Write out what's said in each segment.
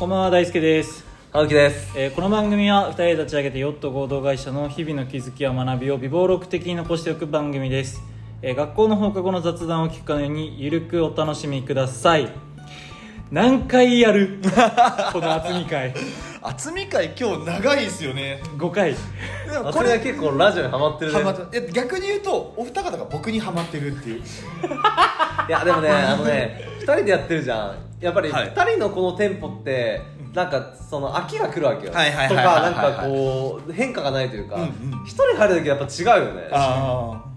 こんばんは大輔です、青木です。えーこの番組は2人で立ち上げてヨット合同会社の日々の気づきや学びを微暴録的に残しておく番組です、えー学校の放課後の雑談を聞くかのようにゆるくお楽しみください。何回やる？この厚み会。厚み会今日長いですよね。5回。でもこれは結構ラジオにハマってるね。逆に言うとお二方が僕にハマってるっていう。いやでもねあのね2人でやってるじゃんやっぱりはい。2人のこのテンポってなんかその飽きが来るわけよ。はいはいはいとかはい。はいなんかこう変化がないというか。うんうん。一人入る時やっぱ違うよね。ああ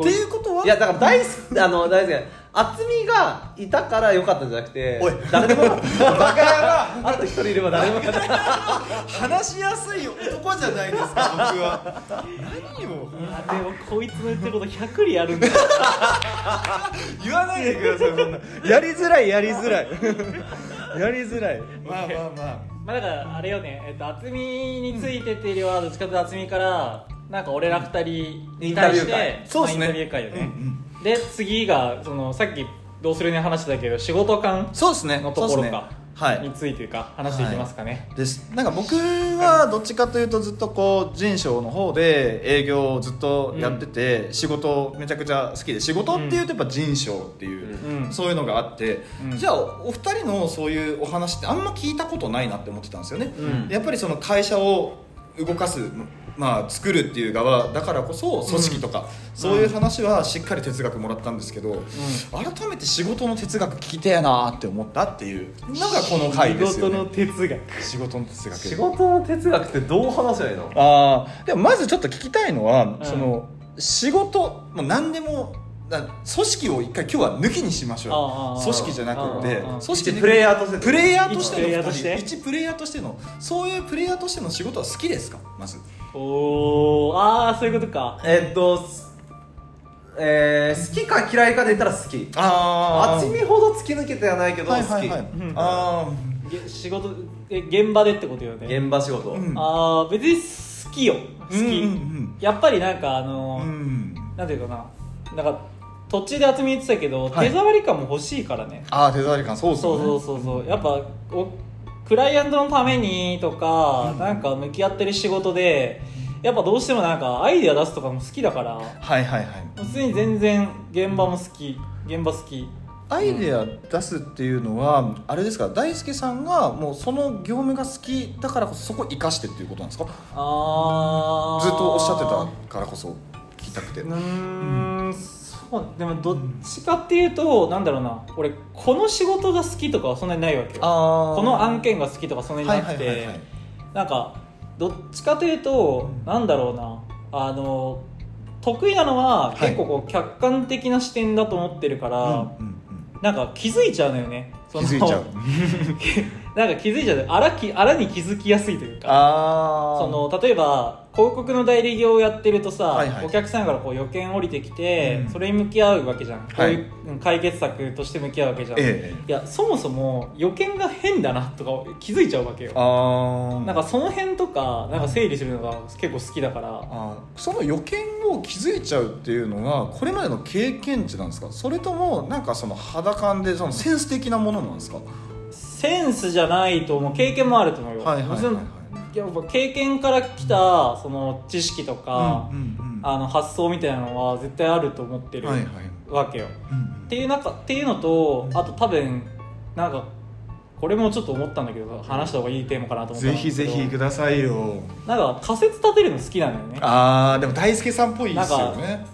っていうことは？いやだから大好きあの大好き厚みがいたから良かったんじゃなくておい。誰でも バカ野あと一人いれば誰でも話しやすい男じゃないですか僕は。何を？あでもこいつの言ってること100里あるんだ。よ 言わないでくださいそんな。やりづらいやりづらい。やりづらい。まあまあまあ。まあだからあれよね、えっと、厚みについてっていうよりはどっちかというと厚みからなんか俺ら二人に対してインタビュー会。そうっすねまあインタビュー会よね、うんで次がそのさっきどうするね話したけど仕事感そうですね。のところか、はい。についてか話していきますかね、です。なんか僕はどっちかというとずっとこう人商の方で営業をずっとやってて、仕事めちゃくちゃ好きで仕事っていうとやっぱ人商っていう、うん。そういうのがあって、うん。じゃあお二人のそういうお話ってあんま聞いたことないなって思ってたんですよね、うん。やっぱりその会社を動かすまあ作るっていう側だからこそ組織とか、そういう話はしっかり哲学もらったんですけど、改めて仕事の哲学聞きてえなって思ったっていうのがこの回ですよ仕事のね。哲学。仕事の哲学。仕事の哲学ってどう話せばいいの？ああでもまずちょっと聞きたいのは、ん。その仕事もう何でもな組織を一回今日は抜きにしましょう組織じゃなくて組織一プレイヤーとしてプレイヤーとして。の一プレイヤーとして二人。一プレイヤーとして？のそういうプレイヤーとしての仕事は好きですか？まず。おおああそういうことか。えっとすえー好きか嫌いかで言ったら好き。あ厚みほど突き抜けてはないけど好き、はいはいあげ仕事え現場でってことよね。現場仕事、うん。ああ別に好きよ。好き、うんうんやっぱりなんかああのーうん。なんていうかな。なんか土地で厚み言ってたけど、はい。手触り感も欲しいからね。ああ手触り感そうそうよね。そうそうそうやっぱおクライアントのためにとか、なんか向き合ってる仕事でやっぱどうしてもなんかアイデア出すとかも好きだから。はいはいはい。普通に全然現場も好き現場好き。アイデア出すっていうのは、あれですか？大輔さんがもうその業務が好きだからこそそこ生かしてっていうことなんですか？あー。ずっとおっしゃってたからこそ聞きたくて。うーんそうでもどっちかっていうとなんだろうな俺この仕事が好きとかはそんなにないわけこの案件が好きとかそんなになくてなんかどっちかというとなんだろうなあの得意なのははい。結構こう客観的な視点だと思ってるから、うんうんうん。なんか気づいちゃうのよね。気づいちゃう。なんか気づいちゃう。あらきあらに気づきやすいというか。あその例えば広告の代理業をやってるとさ、はいはい。お客さんからこう予見降りてきて、うん。それに向き合うわけじゃん、こうはい。いううん解決策として向き合うわけじゃん、ええ。いやそもそも予見が変だなとか気づいちゃうわけよ。なんかその辺とかなんか整理するのが結構好きだから。その予見を気づいちゃうっていうのはこれまでの経験値なんですか？それともなんかその肌感でそのセンス的なものなんですか？センスじゃないと思う。経験もあると思うよ、はいはいはいはいやっぱ経験から来たその知識とか、うんうんうん。あの発想みたいなのは絶対あると思ってるわけよ、うんっていう中っていうのとあと多分なんかこれもちょっと思ったんだけど話した方がいいテーマかなと思ったんぜひぜひくださいよ。なんか仮説立てるの好きなのよね。あーでも大輔さんっぽいですよね。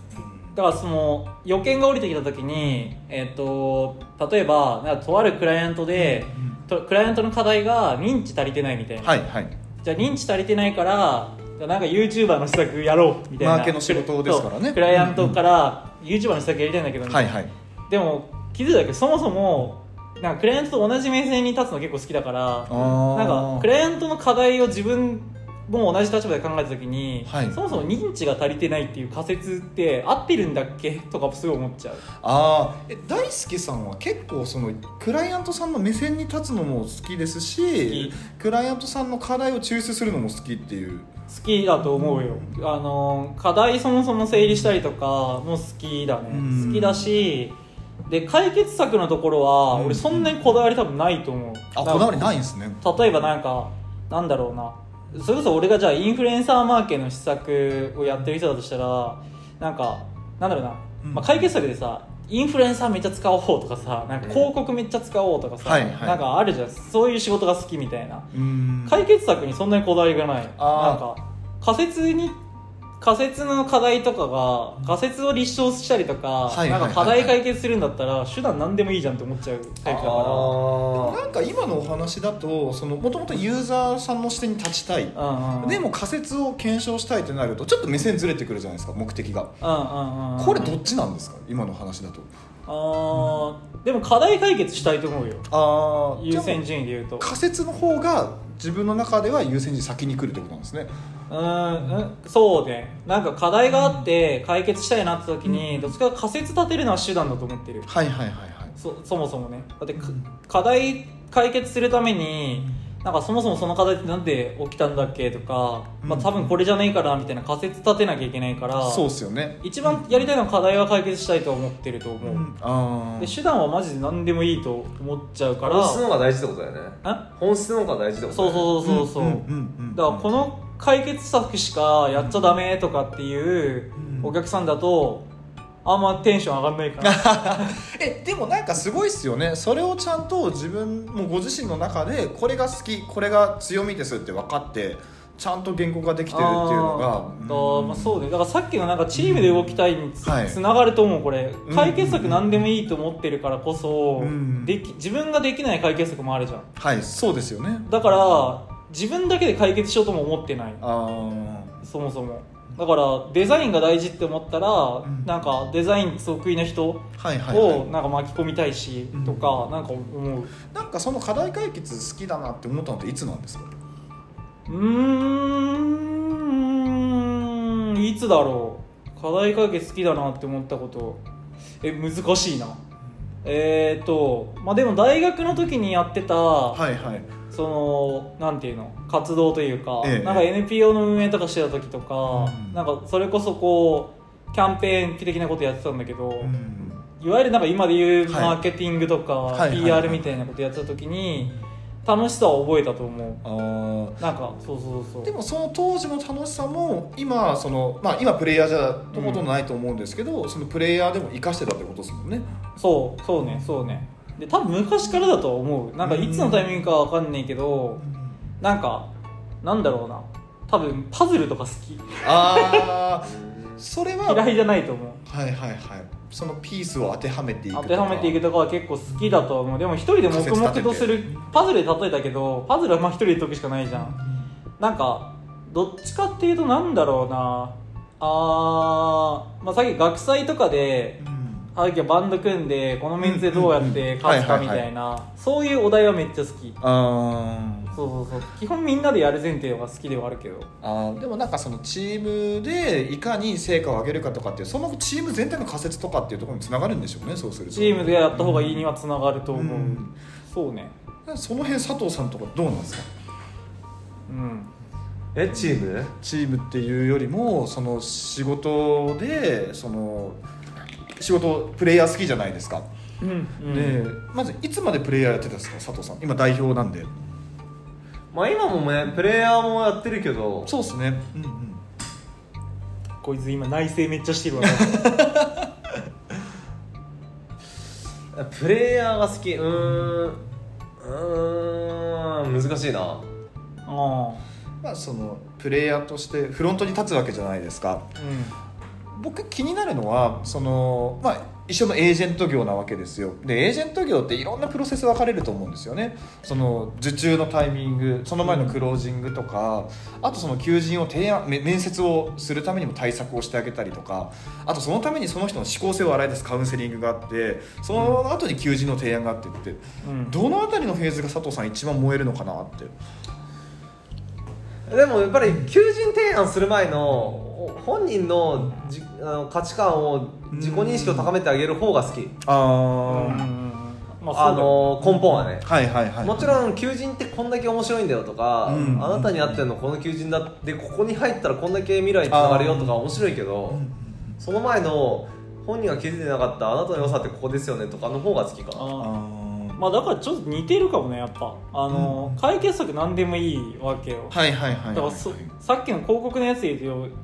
だからその予見が降りてきた時に、えっと例えばなんかとあるクライアントで、とクライアントの課題が認知足りてないみたいな、はいはいじゃあ認知足りてないからじゃあなんか YouTuber の施策やろうみたいな。マーケの仕事ですからね。クライアントから YouTuber の施策やりたいんだけど、はいはい。でも気づいたけどそもそもなんかクライアントと同じ目線に立つの結構好きだからあなんかクライアントの課題を自分も同じ立場で考えた時に、はい。そもそも認知が足りてないっていう仮説って合ってるんだっけ？とかすごい思っちゃう。ああ大輔さんは結構そのクライアントさんの目線に立つのも好きですしクライアントさんの課題を抽出するのも好きっていう。好きだと思うよ。あの課題そもそも整理したりとかも好きだね。うん。好きだしで解決策のところは、うん。俺そんなにこだわり多分ないと思う。あこだわりないんですね。例えばなんかなんだろうなそれこそ俺がじゃあインフルエンサーマーケの施策をやってる人だとしたらなんかなんだろうな、うん。まあ、解決策でさインフルエンサーめっちゃ使おうとかさなんか広告めっちゃ使おうとかさ、はいはい。なんかあるじゃん。そういう仕事が好きみたいな。うん。解決策にそんなにこだわりがない。なんか仮説に仮説の課題とかが仮説を立証したりとか、はいはいはいはい。なんか課題解決するんだったら手段何でもいいじゃんって思っちゃうタイプだかなんか今のお話だとそのもともとユーザーさんの視点に立ちたい。うんうんでも仮説を検証したいってなるとちょっと目線ずれてくるじゃないですか目的が。うんうんうんこれどっちなんですか？今の話だと。あーでも課題解決したいと思うよ。あ優先順位で言うと。仮説の方が自分の中では優先順位先に来るってことなんですねうーんうんそうね。なんか課題があって解決したいなって時にどっちか仮説立てるのは手段だと思ってる。はいはいはいはい。そそもそもね。だってか課題解決するためになんかそもそもその課題ってなんで起きたんだっけとか、まあ、うん多分これじゃないからみたいな仮説立てなきゃいけないからそうっすよね。一番やりたいのは課題は解決したいと思ってると思う、あで手段はマジで何でもいいと思っちゃうから。本質の方が大事ってことだよねあ本質の方が大事ってことそうだよねそうそうそうそう、うんうんうんだからこの解決策しかやっちゃダメとかっていううん。お客さんだとあんまテンション上がんないかな えでもなんかすごいっすよね。それをちゃんと自分もご自身の中でこれが好きこれが強みですって分かってちゃんと言語化できてるっていうのが。あーだまあ、そうね。だからさっきのなんかチームで動きたいにつ,、はい。ながると思うこれ。うん。解決策何でもいいと思ってるからこそ、うん。でき自分ができない解決策もあるじゃん。はいそうですよね。だから自分だけで解決しようとも思ってない。あそもそも。だからデザインが大事って思ったら、ん。なんかデザイン得意な人をなんか巻き込みたいし、うん。とかなんか思う。なんかその課題解決好きだなって思ったのっていつなんですか？うーん。いつだろう。課題解決好きだなって思ったこと。え難しいな。えー、とまあでも大学の時にやってた、はいはいそのなんていうの活動というか、ええ。なんか NPO の運営とかしてた時とか、うん。なんかそれこそこうキャンペーン的なことやってたんだけど、うん。いわゆるなんか今で言うはいマーケティングとか、はい。PR みたいなことやってた時に楽しさを覚えたと思う。あー。なんかそうそうそうでもその当時の楽しさも今その、まあ、今プレイヤーじゃほとんどないと思うんですけど、そのプレイヤーでも生かしてたってことですもんね。そうそうねそうねで多分昔からだとは思う。なんかいつのタイミングかわかんないけどなんかなんだろうな。多分パズルとか好き。ああ それは嫌いじゃないと思う。はいはいはい。そのピースを当てはめていくとか。当てはめていくとかは結構好きだと思う。でも一人で黙々とするパズルで例えたけどパズルはまあ一人で解くしかないじゃん。なんかどっちかっていうとなんだろうな。あー、まあ、さっき学祭とかでうんさっきはバンド組んでこのメンツでどうやって勝つかみたいな。そういうお題はめっちゃ好き。あー。そうそうそう基本みんなでやる前提が好きではあるけど。あー。でもなんかそのチームでいかに成果を上げるかとかっていうそのチーム全体の仮説とかっていうところにつながるんでしょうねそうすると。チームでやった方がいいにはつながると思う、うん。そうね。その辺佐藤さんとかどうなんですか？うん。えチーム？チームっていうよりもその仕事でその仕事プレイヤー好きじゃないですか、うん、うんでまずいつまでプレイヤーやってたんですか佐藤さん。今代表なんで。まあ今もねプレイヤーもやってるけど。そうですね。うんうん。こいつ今内政めっちゃしてるわ。プレイヤーが好き。うーん。うーん。難しいな。あまあそのプレイヤーとしてフロントに立つわけじゃないですか。あ僕気になるのはその、まあ、一緒のエージェント業なわけですよ。でエージェント業っていろんなプロセス分かれると思うんですよね。その受注のタイミングその前のクロージングとか、あとその求人を提案め面接をするためにも対策をしてあげたりとかあとそのためにその人の思考性を洗い出すカウンセリングがあってその後に求人の提案があってって。うん、うん、どのあたりのフェーズが佐藤さん一番燃えるのかなってでもやっぱり求人提案する前のお本人のじあの価値観を自己認識を高めてあげる方が好き。あああの根本はね。はいはいはい。もちろん求人ってこんだけ面白いんだよとか、うん。あなたに合ってるのこの求人だってここに入ったらこんだけ未来につながるよとか面白いけど、その前の本人が気づいてなかったあなたの良さってここですよねとかの方が好きかなまあだからちょっと似てるかもねやっぱ。あの、解決策何でもいいわけよ。ーはいはいはいだからそさっきの広告のやつで言うと,、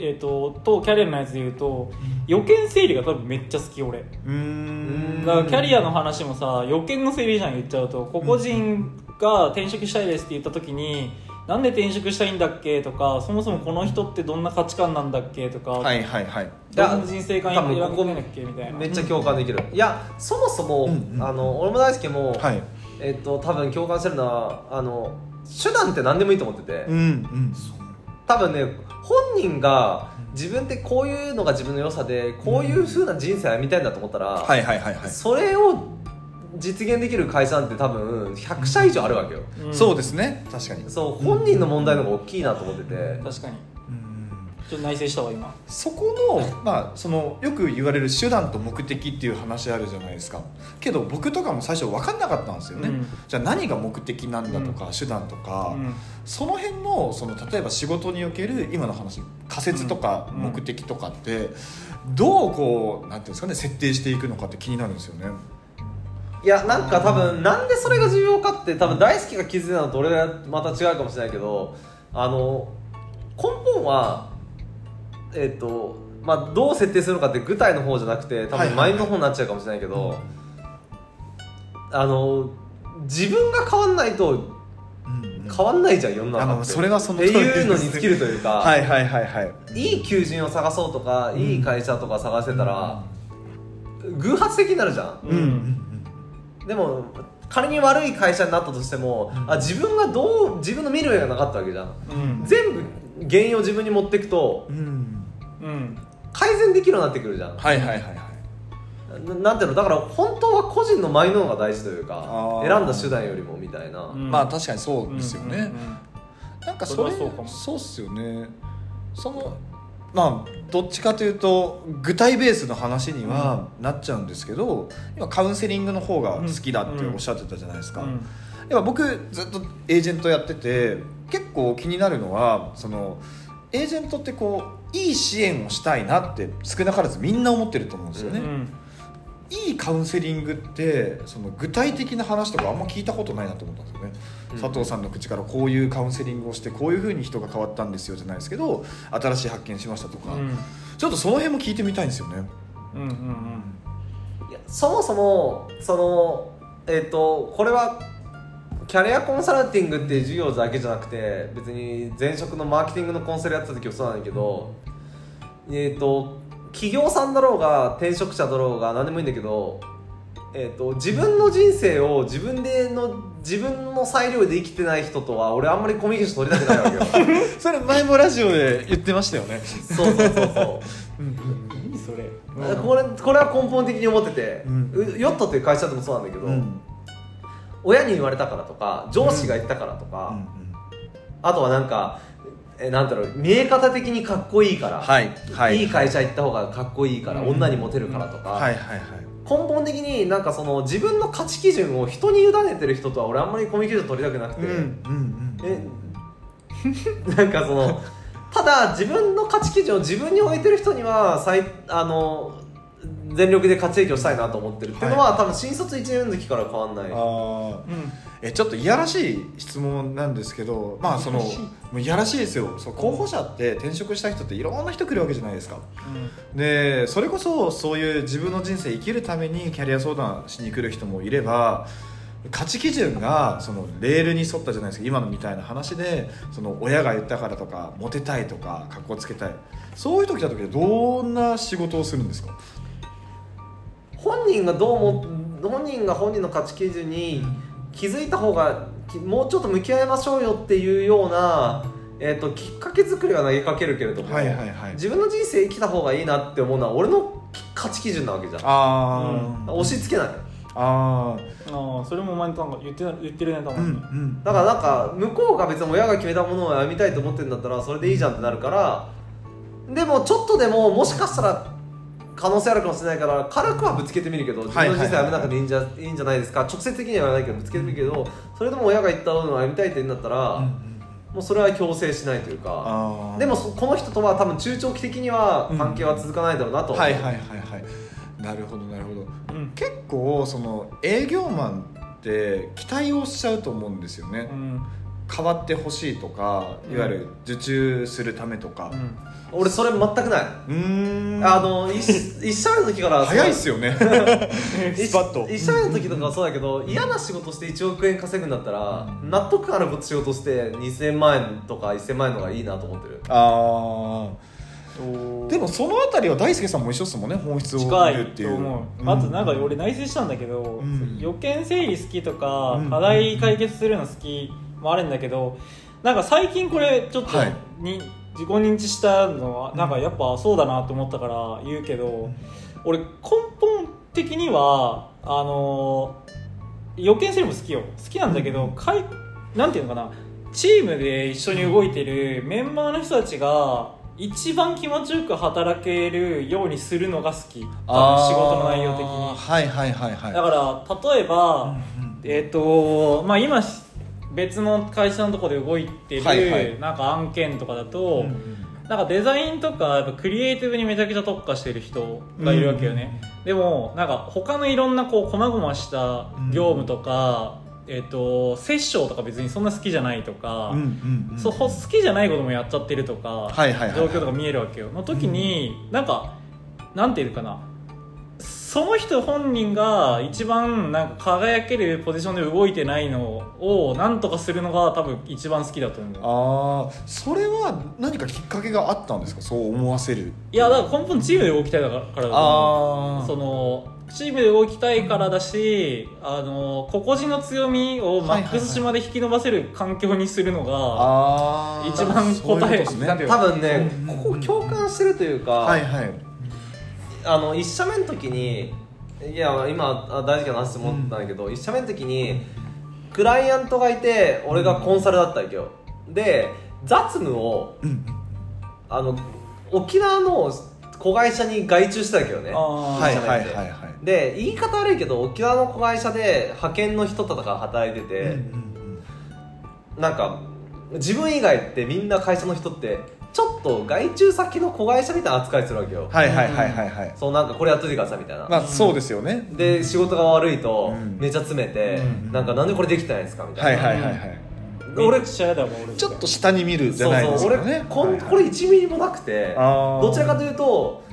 えー、ととキャリアのやつで言うと予見整理が多分めっちゃ好き俺。うーん。だからキャリアの話もさ予見の整理じゃん言っちゃうと個々人が転職したいですって言った時に、なんで転職したいんだっけとかそもそもこの人ってどんな価値観なんだっけとか、はいはいはい。どんな人生観多分ここ選んだっけみたいな。めっちゃ共感できる、いやそもそも、うんうんあの俺も大輔も、はい。えっと多分共感してるのはあの手段って何でもいいと思ってて、うんうん。多分ね本人が自分ってこういうのが自分の良さでこういう風な人生歩みたいんだと思ったら、はいはいはいはい。それを実現できる会社なんて多分100社以上あるわけよ、うん。そうですね。確かに。そう本人の問題の方が大きいなと思ってて。確かに。うん。ちょっと内省したわ今。そこの,、まあ、そのよく言われる手段と目的っていう話あるじゃないですか。けど僕とかも最初分かんなかったんですよね、うん。じゃあ何が目的なんだとか、手段とか、うん。その辺のその例えば仕事における今の話仮説とかうん。目的とかってどうこうなんていうんですかね設定していくのかって気になるんですよね。いやなんか多分なんでそれが重要かって多分大好きが気づいたのと俺はまた違うかもしれないけどあの根本はえっ、とまあどう設定するのかって具体の方じゃなくて多はいはいはい。分マインドの方になっちゃうかもしれないけど、あの自分が変わんないと変わんないじゃん世のあ中って。のそれはそのっていうのに尽きるというか、はいはいはいはい。いい求人を探そうとか、いい会社とか探してたら、偶発的になるじゃん、うんうんでも仮に悪い会社になったとしても、あ自分がどう自分の見る目がなかったわけじゃん。うん。全部原因を自分に持っていくとうん。うんうん改善できるようになってくるじゃん。はいはいはいはい。ななんていうの？だから本当は個人のマインドの方が大事というか選んだ手段よりもみたいな、うん。まあ確かにそうですよね。うんうん。なんかそれそれはそうかも。そうっすよね。そのまあどっちかというと具体ベースの話にはなっちゃうんですけど、今カウンセリングの方が好きだっておっしゃってたじゃないですか、うん。やっぱ僕ずっとエージェントやってて結構気になるのはそのエージェントってこういい支援をしたいなって少なからずみんな思ってると思うんですよね、うんいいカウンセリングってその具体的な話とかあんま聞いたことないなと思ったんですよね、うん。佐藤さんの口からこういうカウンセリングをしてこういうふうに人が変わったんですよじゃないですけど新しい発見しましたとか、うん。ちょっとその辺も聞いてみたいんですよね。うんうんうんいやそもそもそのえっ、とこれはキャリアコンサルティングっていう授業だけじゃなくて別に前職のマーケティングのコンサルやってた時もそうなんだけどえっ、と企業さんだろうが転職者だろうが何でもいいんだけどえー、と自分の人生を自分での自分の裁量で生きてない人とは俺あんまりコミュニケーション取りたくないわけよ。それ前もラジオで言ってましたよね。そうそうそうそう。何それ。これこれは根本的に思ってて、うん。うヨットっていう会社でもそうなんだけど、うん。親に言われたからとか上司が言ったからとか、あとはなんかえなんだろう見え方的にかっこいいから、はいはい。い会社行った方がかっこいいから、うん。女にモテるからとか、はいはいはい。根本的になんかその自分の価値基準を人に委ねてる人とは俺あんまりコミュニケーション取りたくなくて、うんうん。え なんかそのただ自分の価値基準を自分に置いてる人には最あの全力で価値提供したいなと思ってるっていうのは、多分新卒1年の時から変わんない。あー。えちょっといやらしい質問なんですけどまあそのいやらしい。ですよ。そう候補者って転職した人っていろんな人来るわけじゃないですか。でそれこそそういう自分の人生生きるためにキャリア相談しに来る人もいれば価値基準がそのレールに沿ったじゃないですか。今のみたいな話でその親が言ったからとかモテたいとか格好つけたい。そういう人来た時はどんな仕事をするんですか？本人がどうも本人が本人の価値基準に気づいた方がきもうちょっと向き合いましょうよっていうような、えー、ときっかけ作りは投げかけるけれども、はいはいはい。自分の人生生きた方がいいなって思うのは俺の価値基準なわけじゃん。あー、押し付けない。あああそれもお前なんか言ってな言ってるね多ーうんう分ん。だからなんか向こうが別に親が決めたものをやみたいと思ってるんだったらそれでいいじゃんってなるからでもちょっとでももしかしたら可能性あるかもしれないから軽くはぶつけてみるけど自分の人生やめなくていいんじゃいいんじゃないですか。直接的には言わないけどぶつけてみるけどそれでも親が言ったのをやみたいって言うんだったら、うんうんもうそれは強制しないというかでもそこの人とは多分中長期的には関係は続かないだろうなと。思う、はいはいはいはいはいはい。なるほどなるほど。うん。結構その営業マンって期待をしちゃうと思うんですよね、うん変わってほしいとかいわゆる受注するためとか。うん。俺それ全くない、うーん。あの一一社目の時から 早いっすよね。一スパッと。一社目の時とかはそうだけど嫌な仕事して1億円稼ぐんだったら納得ある仕事して2000万円とか1000万円の方がいいなと思ってる。ああでもそのあたりは大輔さんも一緒っすもんね本質を見るっていう。と思う、うん。あとなんか俺内省したんだけど、ん。予見整理好きとか、うん。課題解決するの好きもあるんだけどなんか最近これちょっとはい。に、自己認知したのはなんかやっぱそうだなと思ったから言うけど、俺根本的にはあの予見整理も好きよ。好きなんだけど、かいなんていうのかな。チームで一緒に動いてるメンバーの人たちが一番気持ちよく働けるようにするのが好き。仕事の内容的に。はいはいはいはい。だから例えば、えっ、とまあ今別の会社のところで動いてる、はいはい。なんか案件とかだと、うんなんかデザインとかやっぱクリエイティブにめちゃくちゃ特化してる人がいるわけよね、でもなんか他のいろんなこう細々した業務とか、えっ、とセッションとか別にそんな好きじゃないとか、うんうんうんそう好きじゃないこともやっちゃってるとか、状況とか見えるわけよ。の時に、なんかなんていうかなその人本人が一番なんか輝けるポジションで動いてないのをなんとかするのが多分一番好きだと思う。ああそれは何かきっかけがあったんですか？そう思わせるいやだから根本チームで動きたいだからだと思う。あそのチームで動きたいからだしあの個々人の強みをマックスまで引き伸ばせる環境にするのが、一番答えですね。多分ねうんここ共感してるというか、はいはいあの1社目の時にいや今あ大事な話と思ったんだけど、1社目の時にクライアントがいて俺がコンサルだったわけよ。で雑務をうんあの沖縄の子会社に外注してたわけよね。はいはいはいはい。で言い方悪いけど沖縄の子会社で派遣の人とかが働いてて、うんうん。なんか自分以外ってみんな会社の人ってちょっと外注先の子会社みたいな扱いするわけよ、はいはいはいはいはい。そうなんかこれやっといてくださいみたいな、まあそうですよね。で仕事が悪いとうん。めちゃ詰めて、うん。なんかなんでこれできてないんですかみたはいいな、はいはいはい俺めっちゃ嫌だもん俺。ちょっと下に見るじゃそうないでそう俺すかねこん、はいはい。これ1ミリもなくてあー。どちらかというと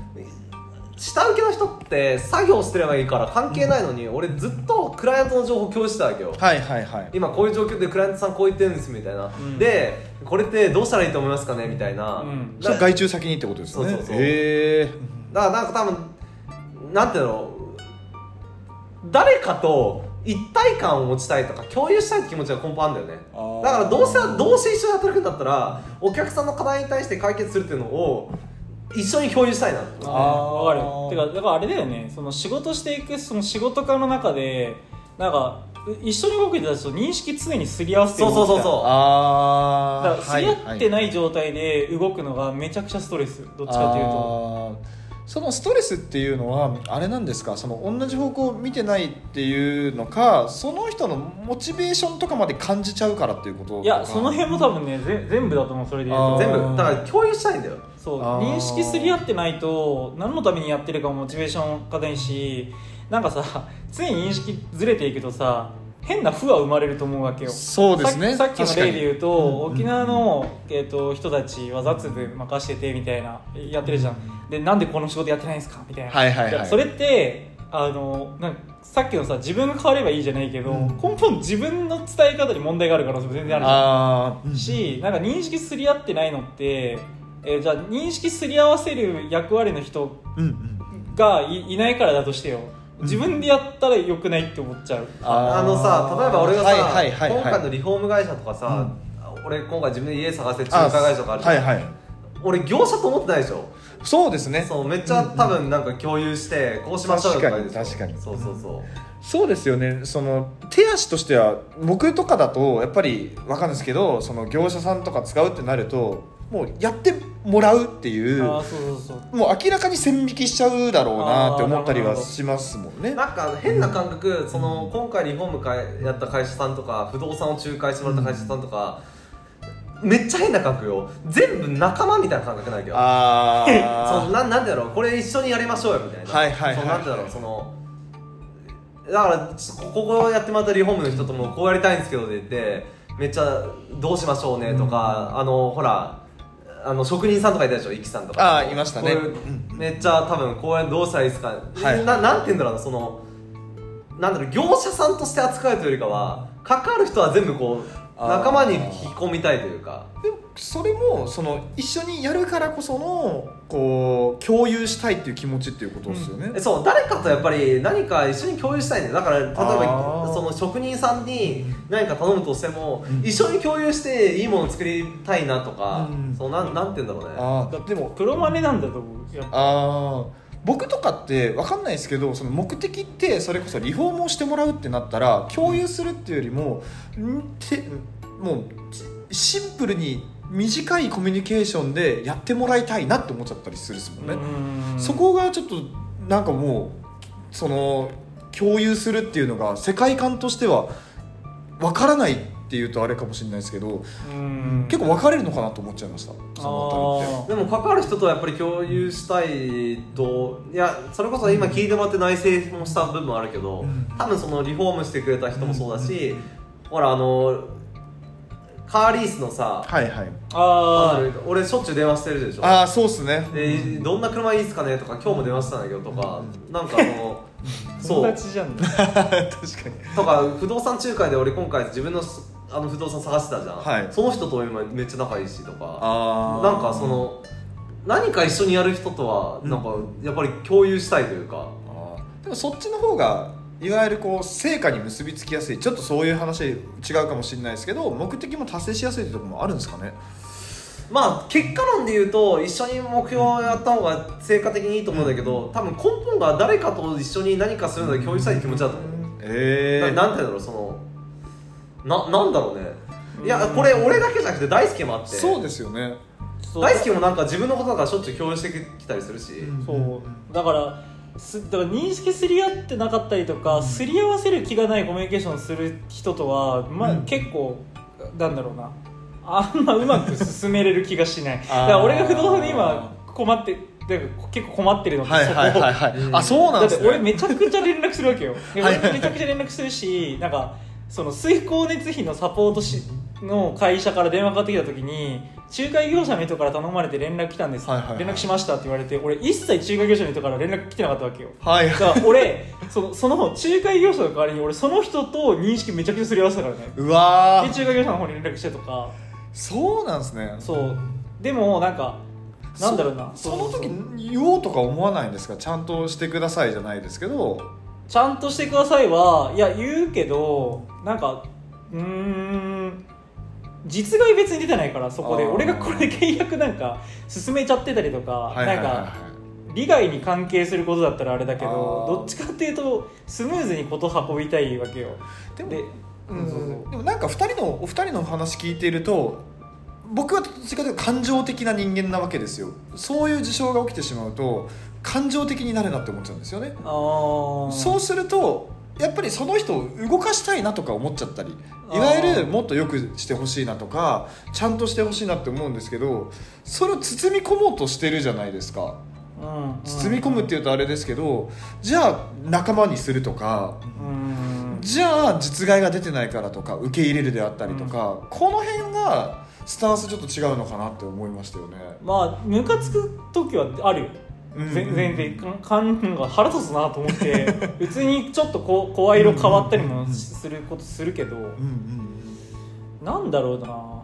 下請けの人って作業してればいいから関係ないのに、俺ずっとクライアントの情報を共有してたわけよ。はいはいはい。今こういう状況でクライアントさんこう言ってるんですみたいな、ん。でこれってどうしたらいいと思いますかねみたいな、うん。それ外注先にってことですよね。そうそうそう。へえだからなんか多分なんていうの？誰かと一体感を持ちたいとか共有したいって気持ちが根本あるんだよね。あー。だからどうせどうせ一緒に働くんだったらお客さんの課題に対して解決するっていうのを一緒に共有したいなってあわかる。てかだからあれだよね。その仕事していくその仕事家の中でなんかう一緒に動く人たちと認識常にすり合わせてそうそうそううそう。ああだからすり合ってない状態で動くのがめちゃくちゃストレス。どっちかというと。そのストレスっていうのはあれなんですか？その同じ方向を見てないっていうのかその人のモチベーションとかまで感じちゃうからっていうこといやその辺も多分ねぜ全部だと思う。それで全部。だから共有したいんだよそう認識すり合ってないと何のためにやってるかもモチベーションがないしなんかさ常に認識ずれていくとさ変な負は生まれると思うわけよ。そうですね。さっきの例で言うと、確かに沖縄の、えー、と人たちは雑務任しててみたいなやってるじゃん。でなんでこの仕事やってないんですか？みたいな、はいはいはい。やそれってあのなんかさっきのさ自分が変わればいいじゃないけど、うん。根本自分の伝え方に問題がある可能性も全然あるじゃん。ああしなんか認識すり合ってないのって、えーじゃあ認識すり合わせる役割の人うんうん。がいいないからだとしてよ。自分でやったらよくないって思っちゃう、あのさ例えば俺がさ、はいはいはいはい。今回のリフォーム会社とかさ、俺今回自分で家探して仲介会社とかあるじゃん、はいはい。俺業者と思ってないでしょ。そうですね。そうめっちゃ多分なんか共有してこうしましょうよとか言うでしょ確かに確かに。そうそうそう。そうですよね。その手足としては僕とかだとやっぱり分かんないですけどその業者さんとか使うってなるともうやってもらうっていうああそうそうそう。もう明らかに線引きしちゃうだろうなって思ったりはしますもんね。なんか変な感覚、その今回リフォームかやった会社さんとか不動産を仲介してもらった会社さんとか、めっちゃ変な感覚よ。全部仲間みたいな感覚なんだけど。あ そうなんなんでだろうこれ一緒にやりましょうよみたいな。はいはいはいはい。そうなんでだろうそのだからここやってもらったリフォームの人ともこうやりたいんですけどって言ってめっちゃどうしましょうねとか、あのほらあの職人さんとかいたでしょ？イキさんとか。あーいましたね。めっちゃ多分こうやどうしたらいいですか、はい。ななんて言うんだろうなそのなんだろう業者さんとして扱うというよりかは関わる人は全部こう仲間に引き込みたいというか。でもそれもその一緒にやるからこそのこう共有したいっていう気持ちっていうことですよね、えそう誰かとやっぱり何か一緒に共有したいんだよ。だから例えばその職人さんに何か頼むとしても、うん。一緒に共有していいものを作りたいなとか、うん。そうなんなんて言うんだろうね。ああでもプロマネなんだと思うやあー。僕とかって分かんないですけどその目的ってそれこそリフォームをしてもらうってなったら共有するっていうよりもんてもうシンプルに短いコミュニケーションでやってもらいたいなって思っちゃったりするですもんね、うん。そこがちょっとなんかもうその共有するっていうのが世界観としては分からないっていうとあれかもしれないですけど、うん。結構分かれるのかなと思っちゃいました。そのあたりって。でも関わる人とやっぱり共有したいといやそれこそ今聞いてもらって内省もした部分もあるけど、うん。多分そのリフォームしてくれた人もそうだし、ほらあのカーリースのさ、はいはい。あ俺しょっちゅう電話してるでしょ。ああそうっすね。でどんな車いいですかねとか今日も電話したんだけどとか、なんかあのあ友そう。達じゃん 確かに。とか不動産仲介で俺今回自分のあの不動産探してたじゃん、はい。その人と今めっちゃ仲いいしとか。あなんかその何か一緒にやる人とはなんかやっぱり共有したいというか、あー。でもそっちの方がいわゆるこう成果に結びつきやすいちょっとそういう話違うかもしれないですけど目的も達成しやすいってところもあるんですかね？まあ結果論で言うと一緒に目標をやった方が成果的にいいと思うんだけど多分根本が誰かと一緒に何かするので共有したい気持ちだと思う、ええななんて言うんだろうそのななんだろうね。いやこれ俺だけじゃなくて大輔もあって。そうですよね。大輔もなんか自分のことだからしょっちゅう共有してきたりするし、そう。だからすだから認識すり合ってなかったりとか、すり合わせる気がないコミュニケーションする人とは、まあうん。結構なんだろうな。あんまうまく進めれる気がしない。だから俺が不動産で今困ってだから結構困ってるのってそこ、はいはいはい。はいあそうなんだってですね俺めちゃくちゃ連絡するわけよ。めちゃくちゃ連絡するしなんかその水光熱費のサポートしの会社から電話かかってきた時に仲介業者の人から頼まれて連絡来たんです、はいはいはい。連絡しましたって言われて俺一切仲介業者の人から連絡来てなかったわけよ。はいだから俺そのその仲介業者の代わりに俺その人と認識めちゃくちゃすり合わせたからね。うわー。で仲介業者の方に連絡してとか。そうなんですね。そう。でもなんかなんだろうな。そその時言おうとか思わないんですか？ちゃんとしてくださいじゃないですけど。ちゃんとしてくださいはいや言うけどなんかうーん実害別に出てないからそこで。俺がこれで契約なんか進めちゃってたりとか、なんか利害に関係することだったらあれだけどどっちかっていうとスムーズに事運びたいわけよ。いでもでうん。でもなんか2人のお二人の話聞いていると僕はどっちかというと感情的な人間なわけですよ。そういう事象が起きてしまうと感情的になるなって思っちゃうんですよね。そうするとやっぱりその人を動かしたいなとか思っちゃったりいわゆるもっとよくしてほしいなとかちゃんとしてほしいなって思うんですけどそれを包み込もうとしてるじゃないですか。うん包み込むっていうとあれですけどじゃあ仲間にするとかうん。じゃあ実害が出てないからとか受け入れるであったりとか、この辺がスタンスちょっと違うのかなって思いましたよね。まあムカつく時はあるよ全然か感が腹立つなと思って 普通にちょっとこう声色変わったりもすることするけどうんうんなんだろうな。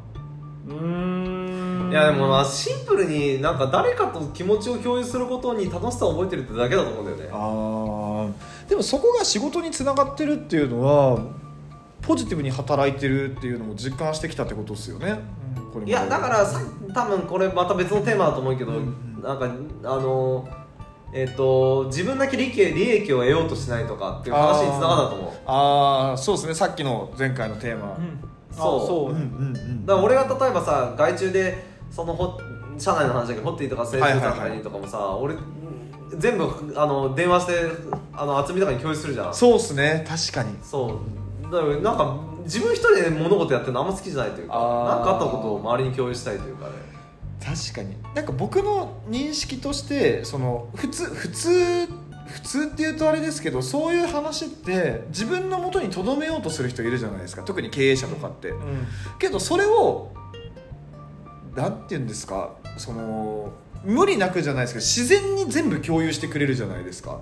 うーん。いやでもまあシンプルになんか誰かと気持ちを共有することに楽しさを覚えてるってだけだと思うんだよね。あー。でもそこが仕事につながってるっていうのはポジティブに働いてるっていうのも実感してきたってことですよね。これまで。いやだからさ多分これまた別のテーマだと思うけど、うんなんかあのえっ、と自分だけ利益利益を得ようとしないとかっていう話につながると思う。ああそうですね。さっきの前回のテーマ。うん。あそう。そう、うんうんうんだから俺が例えばさ外注でそのほ社内の話だけどホッティとかセールスとかにとかもさ、俺全部あの電話してあの厚みとかに共有するじゃん。そうですね。確かに。そう。だからなんか自分一人で物事やってるのあんま好きじゃないというかあー。なんかあったことを周りに共有したいというかね確かに。なんか僕の認識としてその普通普通普通っていうとあれですけどそういう話って自分の元にとどめようとする人いるじゃないですか。特に経営者とかって。うん。けどそれをなんて言うんですかその無理なくじゃないですけど自然に全部共有してくれるじゃないですか。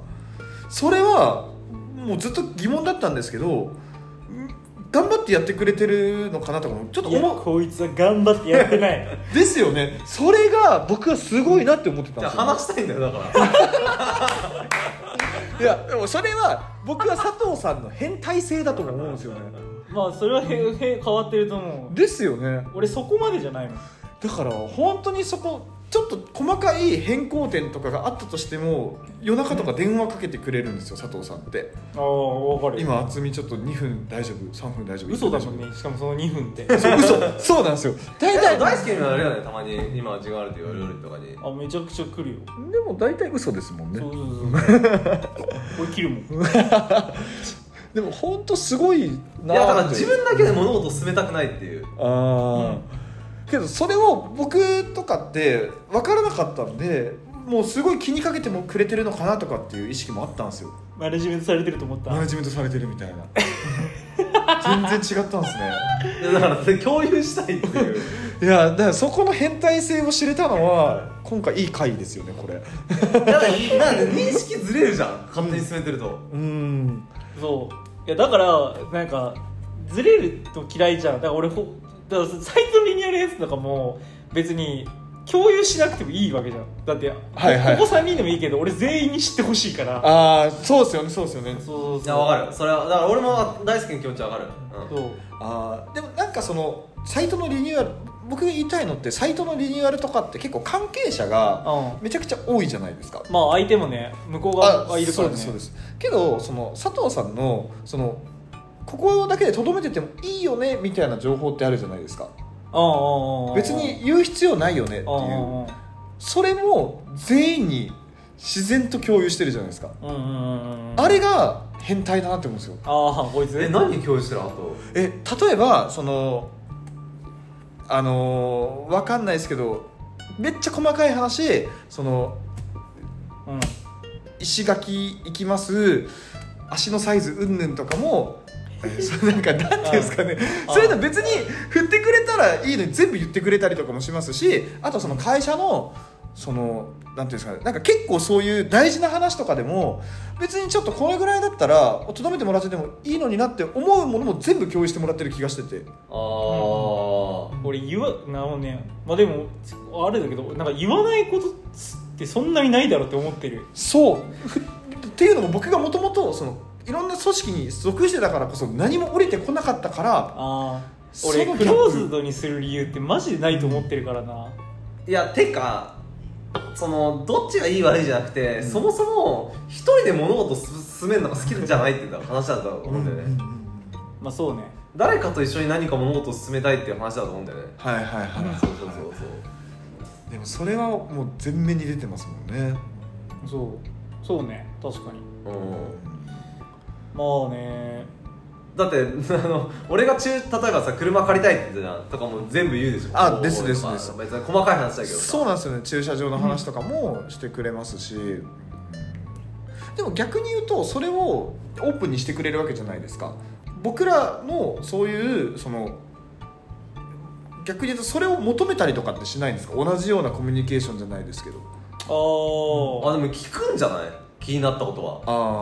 それはもうずっと疑問だったんですけどん頑張ってやってくれてるのかなとかもちょっといや思うこいつは頑張ってやってない。ですよね。それが僕はすごいなって思ってたんじゃあですよ、話したいんだよだから。いやでもそれは僕は佐藤さんの変態性だとも思うんですよね。まあそれはへへ変わってると思う。ですよね。俺そこまでじゃないもん。だから本当にそこちょっと細かい変更点とかがあったとしても夜中とか電話かけてくれるんですよ佐藤さんって。ああ分かる。今渥美ちょっと2分大丈夫3分大丈夫嘘だもんね。しかもその2分って。そう嘘そうなんですよ。大体大大好きになるよねたまに。今時間あるって言われるとかに。あめちゃくちゃ来るよ。でも大体嘘ですもんね。そうそうそうこれ切るもん。でも本当すごいいなやだから自分だけで物事を進めたくないっていう。ああ、けどそれを僕とかって分からなかったんでもうすごい気にかけてもくれてるのかなとかっていう意識もあったんですよ。マネジメントされてると思った。マネジメントされてるみたいな。全然違ったんですね。だからそれ共有したいっていう。いやだからそこの変態性を知れたのは今回いい回ですよねこれ。だからなんで認識ずれるじゃん。勝手に進めてると、うん。そう。いやだからなんかずれると嫌いじゃん。だから俺ほだからサイトのリニューアルやつとかも別に共有しなくてもいいわけじゃん。だって、はいはい。ここ3人でもいいけど俺全員に知ってほしいから。ああそうですよねそうですよね。そうそうそう。いやわかる。それはだから俺も大好きな気持ちわかる、うん。そう。あーでもなんかそのサイトのリニューアル僕が言いたいのってサイトのリニューアルとかって結構関係者がうん。めちゃくちゃ多いじゃないですか。まあ相手もね向こう側がいるからね。そうですそうです。けどその佐藤さんのそのここだけでとどめててもいいよねみたいな情報ってあるじゃないですか。別に言う必要ないよねっていう。それも全員に自然と共有してるじゃないですか。うんうんうんうんあれが変態だなって思うんですよ。ああこいつ。え何共有してるあと？え例えばそのあのー、わかんないですけどめっちゃ細かい話そのうん。石垣行きます。足のサイズうんぬんとかもえー それなんかなんていうんですかね。あそういうの別に振ってくれたらいいのに全部言ってくれたりとかもしますしあとその会社のそのなんていうんですかね。なんか結構そういう大事な話とかでも別にちょっとこれぐらいだったらとどめてもらっててもいいのになって思うものも全部共有してもらってる気がしてて。ああ俺言わなるね。まあでもあれだけどなんか言わないことってそんなにないだろうって思ってる。そう。ふっていうのも僕がもともとそのいろんな組織に属してたからこそ何も降りてこなかったからああ俺そのギャップ。クローズドにする理由ってマジでないと思ってるからな。いやてかそのどっちがいい悪いじゃなくて、そもそも一人で物事を進めるのが好きじゃないっていう話だと思うんだよね、まあそうね。誰かと一緒に何か物事を進めたいっていう話だと思うんだよね。はいはいはい、そうそうそうそう。でもそれはもう全面に出てますもんね。そう。そうね。確かに。うんまあね。だってあの俺が中例えばさ車借りたいって言とかも全部言うでしょ。あですですまあです別に細かい話だけどさ。そうなんですよね。駐車場の話とかもしてくれますし、でも逆に言うとそれをオープンにしてくれるわけじゃないですか。僕らのそういうその逆に言うとそれを求めたりとかってしないんですか？同じようなコミュニケーションじゃないですけど。ああでも聞くんじゃない？気になったことは？あ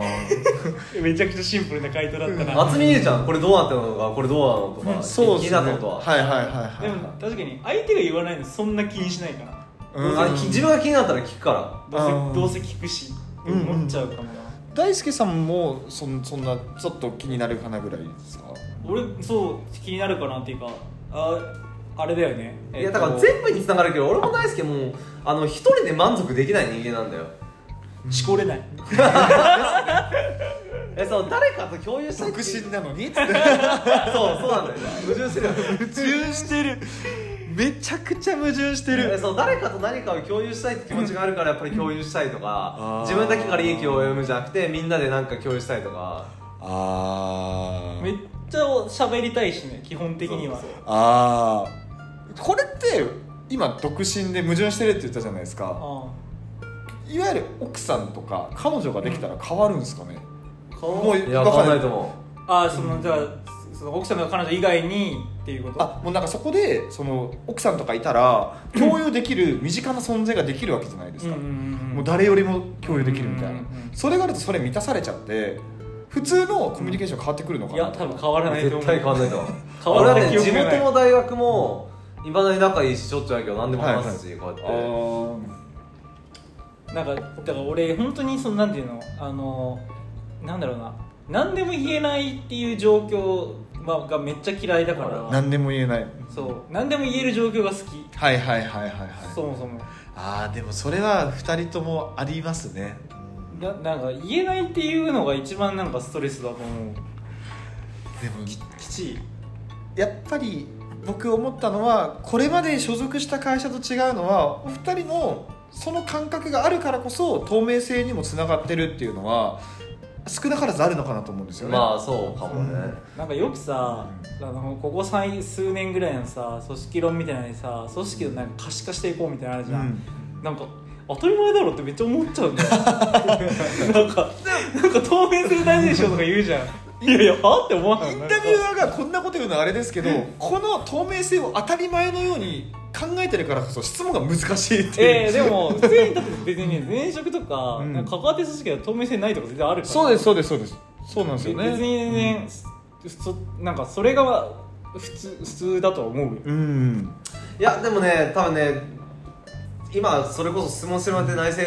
めちゃくちゃシンプルな回答だったな、渥美ゆうちゃんこれどうなってるのとか？これどうなのとか、気そうですね。になったことは、はいはいはいはいでも確かに相手が言わないのそんな気にしないかなうん。あき自分が気になったら聞くから。どうせどうせ聞くし思っちゃうかも。な、大輔さんもそんそんなちょっと気になるかなぐらいですか？俺そう気になるかなっていうかああれだよね。いやだから全部に繋がるけど俺も大好きもうあの一人で満足できない人間なんだよしこれない。えそう誰かと共有したいって独身なのに？つってそうそうなんだよ。矛盾してる。矛盾してる。めちゃくちゃ矛盾してえるそう誰かと何かを共有したいって気持ちがあるからやっぱり共有したいとか自分だけが利益を得むんじゃなくてみんなで何か共有したいとか。あめちゃ喋りたいしね基本的には。ああこれって今独身で矛盾してるって言ったじゃないですか。あいわゆる奥さんとか彼女ができたら変わるんですかね、もういや分かんないと思ああそのじゃあその奥さんが彼女以外にっていうこと？あもうなんかそこでその奥さんとかいたら共有できる身近な存在ができるわけじゃないですか、うんうんうんもう誰よりも共有できるみたいな、うんうんうんそれがあるとそれ満たされちゃって普通のコミュニケーション変わってくるのかな？いや多分変わらうないと思う。絶対変わんないと思う。変わらない地記憶がない元の大学もいまだに仲いいししょっちゅうやけど何でも話すし、こうやってなんかだから俺本当にそのなんていうのあのなんだろうな。何でも言えないっていう状況まあがめっちゃ嫌いだから。何でも言えない。そう。何でも言える状況が好き。はいはいはいはいはい。そもそも。ああでもそれは2人ともありますね。ななんか言えないっていうのが一番なんかストレスだと思う。でもきちい。やっぱり僕思ったのはこれまで所属した会社と違うのはお二人のその感覚があるからこそ透明性にもつながってるっていうのは少なからずあるのかなと思うんですよね、まあそうかもね、なんかよくさあのここ最数年ぐらいのさ組織論みたいなのにさ組織をなんか可視化していこうみたいなのあるじゃん、うん。なんか当たり前だろってめっちゃ思っちゃうんだよなんかなんか透明性大事でしょとか言うじゃんいやいやはって思わないインタビュアーがこんなこと言うのはあれですけどこの透明性を当たり前のように考えてるからこそ質問が難しいっていう、えー、でも普通にだって別にね前職とか,、うん。なんか関わってる組織は透明性ないとか全然あるから。そうですそうですそうです。そうなんですよね。別にね、そなんかそれが普通普通だとは思うよ。うん。いやでもね多分ね今それこそ質問してもらって内省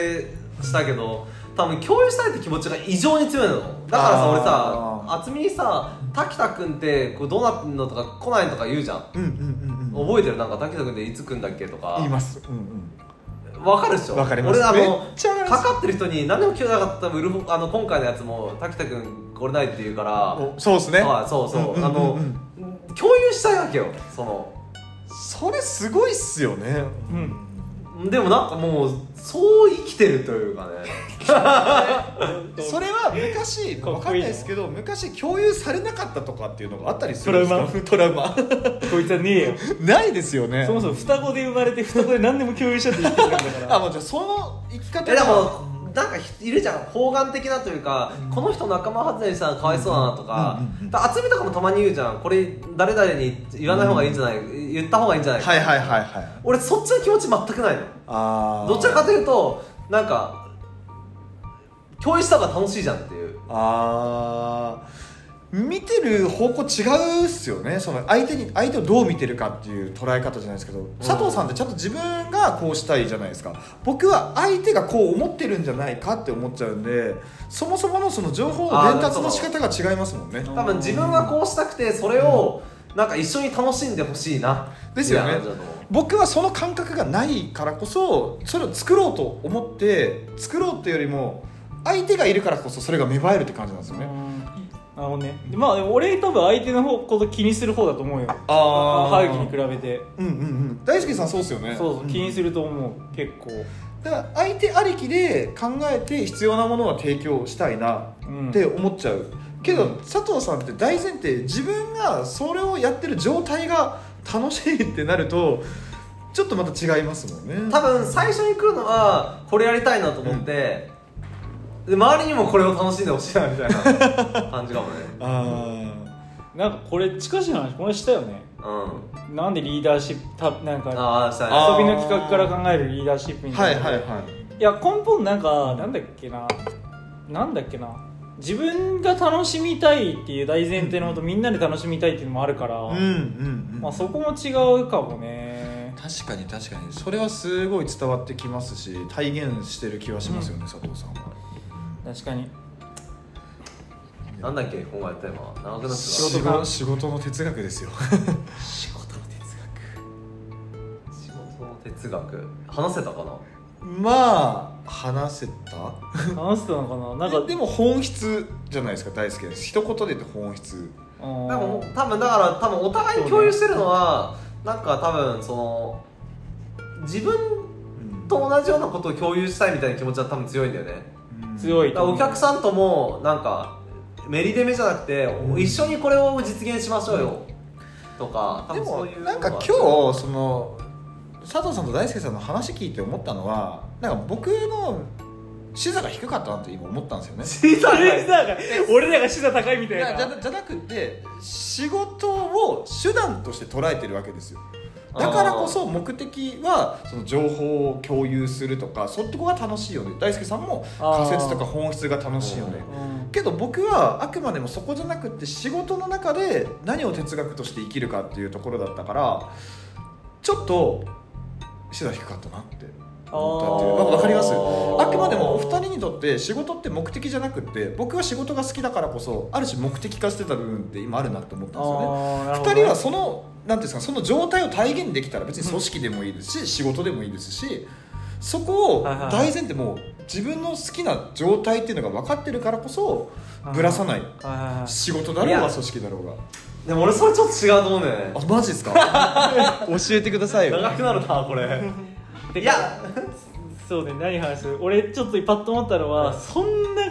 したけど多分共有したいって気持ちが異常に強いの。だからさ俺さ渥美にさ「滝田君ってこうどうなってんの?」とか来ないとか言うじゃん。うんうんうんうん覚えてる？なんか滝田君っていつ来んだっけとか。言います。うんうん。わかるっしょ？わかります。俺あのかかかってる人に何でも聞けなかったウルフあの今回のやつも滝田君これないって言うから。おそうですね。はいそうそう,、んんんん。あの共有したいわけよその。それすごいっすよね。うんでもなんかもうそう生きてるというかね。それは昔かっこいいなわかんないですけど昔共有されなかったとかっていうのがあったりするんですか？トラウマ？こいつはねえよ。ないですよね。そもそも双子で生まれて双子で何でも共有しちゃって言ってるんだから。あもうじゃあその生き方えでもなんかいるじゃん方眼的なというか、この人仲間外れにしたらかわいそうだなとかうん厚みとかもたまに言うじゃんこれ誰々に言わない方がいいんじゃない、言った方がいいんじゃないか、はいはいはいはい。俺そっちの気持ち全くないの。あー。どちらかというとなんか共有した方が楽しいじゃんっていう。あー見てる方向違うっすよね。その相手に相手をどう見てるかっていう捉え方じゃないですけど、佐藤さんってちゃんと自分がこうしたいじゃないですか。僕は相手がこう思ってるんじゃないかって思っちゃうんでそもそものその情報の伝達の仕方が違いますもんね。多分自分がこうしたくてそれをなんか一緒に楽しんでほしいな。ですよね。僕はその感覚がないからこそそれを作ろうと思って作ろうっていうよりも相手がいるからこそそれが芽生えるって感じなんですよねなるほどねでまあ俺多分相手の方こと気にする方だと思うよ。あー。歯茎に比べて。うんうんうん。大輔さんそうっすよね。そうそう気にすると思う。結構。だから相手ありきで考えて必要なものは提供したいなうん。って思っちゃう、けど佐藤さんって大前提自分がそれをやってる状態が楽しいってなるとちょっとまた違いますもんね。多分最初に来るのはこれやりたいなと思って、で周りにもこれを楽しんでほしいなみたいな 感じかもね。あなんかこれ近しい話これしたよね。うん。なんでリーダーシップたなんかああしたね。あ遊びの企画から考えるリーダーシップみーたな。はいいはいはい。いや根本なんかなんだっけな。なんだっけな。自分が楽しみたいっていう大前提のもとみんなで楽しみたいっていうのもあるから、うんうんうん。まあ、そこも違うかもね。確かに確かに。それはすごい伝わってきますし体現してる気はしますよね、佐藤さんは確かに。なんだっけ今回やった今長くなって仕た仕事か仕事の哲学ですよ。仕事の哲学。仕事の哲学。話せたかな？まあ話せた？話してたのかな？なんかでも本質じゃないですか大好きです一言で言うと本質。でも多分だから多分お互いに共有してるのは、なんか多分その自分と同じようなことを共有したいみたいな気持ちは多分強いんだよね強いだからお客さんともなんかメリデメじゃなくて、一緒にこれを実現しましょうよ、とか多でもなんか今日その佐藤さんと大輔さんの話聞いて思ったのはなんか僕の視座が低かったなって今思ったんですよね。小さい俺らが。俺らが視座高いみたいいやじゃなじゃなくて仕事を手段として捉えてるわけですよだからこそ目的はその情報を共有するとかそっちこが楽しいよね。大輔さんも仮説とか本質が楽しいよね。うん。けど僕はあくまでもそこじゃなくて仕事の中で何を哲学として生きるかっていうところだったからちょっと視座低かったなって思ったっていう。わわかります？あくまでもお二人にとって仕事って目的じゃなくって僕は仕事が好きだからこそある種目的化してた部分って今あるなって思ったんですよね。二人はそのなんていうんですかその状態を体現できたら別に組織でもいいですし、仕事でもいいですしそこを大前提もう自分の好きな状態っていうのが分かってるからこそぶらさない。仕事だろうが組織だろうが。でも俺それちょっと違うと思うね。あマジですか？教えてくださいよ。長くなるなこれいや。そうね何話す俺ちょっとパッと思ったのは、そんな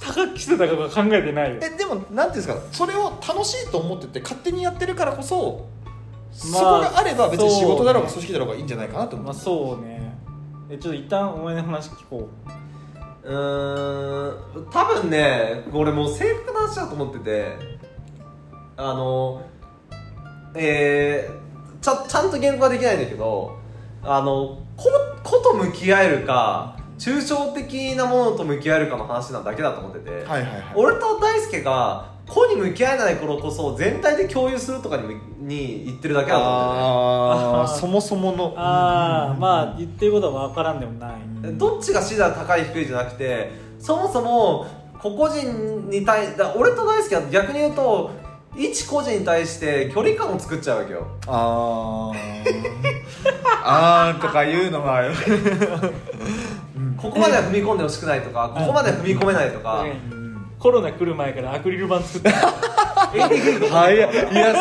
高くしてたか考えてないよ。えでもなんていうんですかそれを楽しいと思ってて勝手にやってるからこそ、まあそこがあれば別に仕事だろうが組織だろうがいいんじゃないかなと思まあって、そうね。えちょっと一旦お前の話聞こう。ーん多分ね俺もう正確な話だと思ってて。あのえー、ちゃちゃんと言語化できないんだけどあのここと向き合えるか抽象的なものと向き合えるかの話なだけだと思ってて、はいはいはい。俺と大輔が個に向き合えない頃こそ全体で共有するとかにに言ってるだけだと思あーあー そもそもの。うああまあ言ってることは分からんでもない、っててどっちが視座高い低いじゃなくてそもそも個々人に対だ俺と大輔は逆に言うと一個人に対して距離感を作っちゃうわけよ。あー。あーとか言うのはここまでは踏み込んでほしくないとかここまでは踏み込めないとか。コロナ来る前からアクリル板作った AD グリはい。いや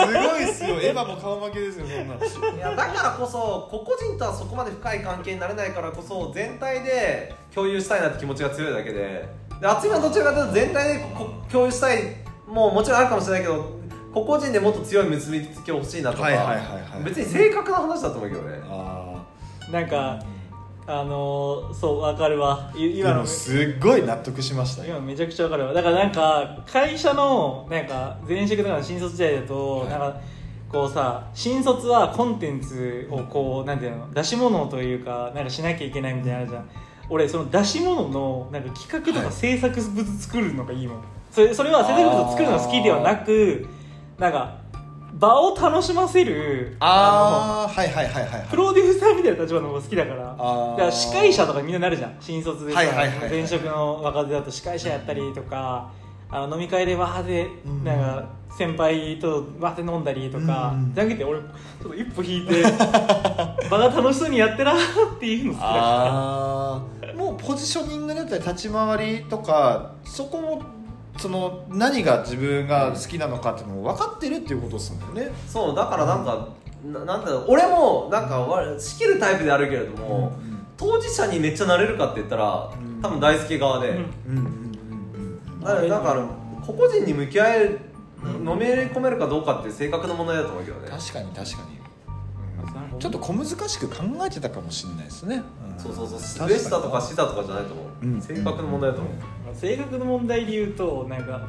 すごいっすよ。エヴァも顔負けですよそんないやだからこそ個々人とはそこまで深い関係になれないからこそ全体で共有したいなって気持ちが強いだけで。で厚みはどちらかというと全体でこ共有したいもうもちろんあるかもしれないけど個々人でもっと強い結びつきを欲しいなとか、はいはいはいはい。別に正確な話だと思うけどね。あなんかあのー、そう分かるわ。い今の。ーでもすっごい納得しましたよ。今めちゃくちゃ分かるわ。だからなんか会社のなんか前職とかの新卒時代だと、はい。なんかこうさ新卒はコンテンツをこうなんていうの出し物というかなんかしなきゃいけないみたいなのあるじゃん。俺その出し物のなんか企画とかはい。制作物作るのがいいもん、それそれは制作物を作るのが好きではなくなんか場を楽しませるああはいはいはいはいはい。プロデューサーみたいな立場の方が好きだからだから司会者とかみんななるじゃん。新卒でさ、はいはい前職の若手だと司会者やったりとかあの飲み会でわーでうん。なんか先輩とわーって飲んだりとか、うん。じゃなくて俺ちょっと一歩引いて 場が楽しそうにやってらーっていうの好きだかああもうポジショニングだったり立ち回りとかそこもその何が自分が好きなのかっていうのも分かってるっていうことですもんね。そうだからなんか、ななんだろう俺もなんかわ仕切るタイプであるけれども、当事者にめっちゃなれるかって言ったら、うん。多分大輔側で、うんうんうんうん。うんだからだから個々人に向き合える、のめり込めるかどうかっていう性格の問題だと思うけどね。確かに確かに、ちょっと小難しく考えてたかもしれないですね、ん。そうそうそう。確かに。上下とか下とかじゃないと思う、うん性格の問題だと思う、ら性格の問題で言うとなんか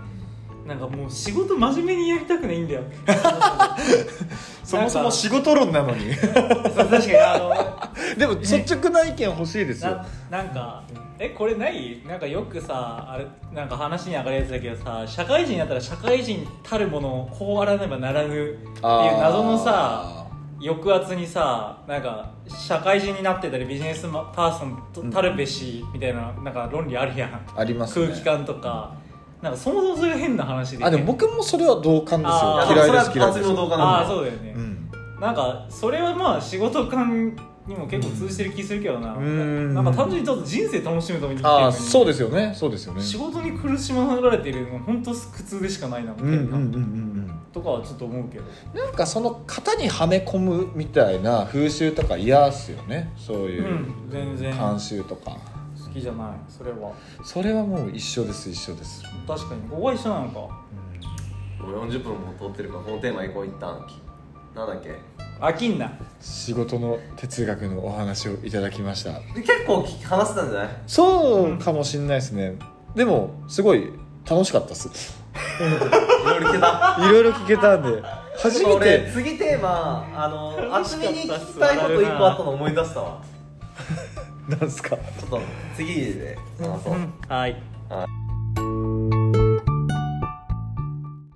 なんかもう仕事真面目にやりたくないんだよ。そもそも仕事論なのに。確かにあの でも率直な意見欲しいですよ。ななんかえこれない？なんかよくさあれなんか話に上がるやつだけどさ社会人になったら社会人たるものをこうあらねばならぬっていう謎のさ抑圧にさなんか社会人になってたりビジネスパーソンとたるべしみたいななんか論理あるやん。ありますね。空気感とか。なんかそもそもそれが変な話であでも僕もそれは同感ですよ。嫌いです嫌いです。ああそうだよね、うんなんかそれはまあ仕事感にも結構通じてる気するけどな、うん。なんか単純にちょっと人生楽しむために生きてそうですよね。そうですよね。仕事に苦しまられてるの本当苦痛でしかないなみたいな、うんうんうんうんとかはちょっと思うけど。うんなんかその型にはめ込むみたいな風習とか嫌っすよね。そういううん全然。慣習とか。きじゃないそれは。それはもう一緒です一緒です。確かに。ここは一緒なのか？もう40分も通ってるからこのテーマいこう一旦なんだっけ？飽きんな仕事の哲学のお話をいただきました。で結構聞き話せたんじゃない？そうかもしれないですね。でもすごい楽しかったっす。いろいろ聞けた。いろいろ聞けたんで。初め俺て次テーマあの楽しかったっす。厚みに聞きたいこと一個あったの思い出したわ。なんすか？ちょっと次で話そう、はい。はい